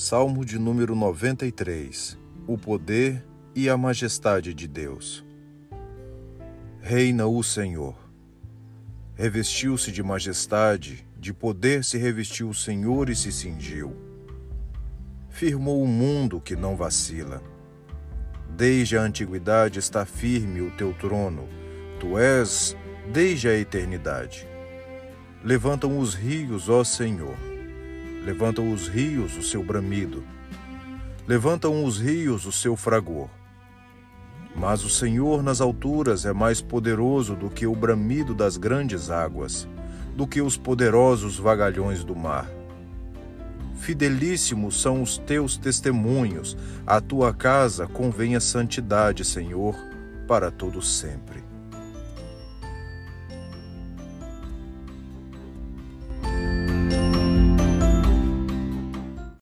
Salmo de número 93 O poder e a majestade de Deus. Reina o Senhor. Revestiu-se de majestade, de poder se revestiu o Senhor e se cingiu. Firmou o mundo que não vacila. Desde a antiguidade está firme o teu trono, tu és desde a eternidade. Levantam os rios, ó Senhor Levantam os rios o seu bramido, levantam os rios o seu fragor. Mas o Senhor nas alturas é mais poderoso do que o bramido das grandes águas, do que os poderosos vagalhões do mar. Fidelíssimos são os teus testemunhos, à tua casa convém a santidade, Senhor, para todo sempre.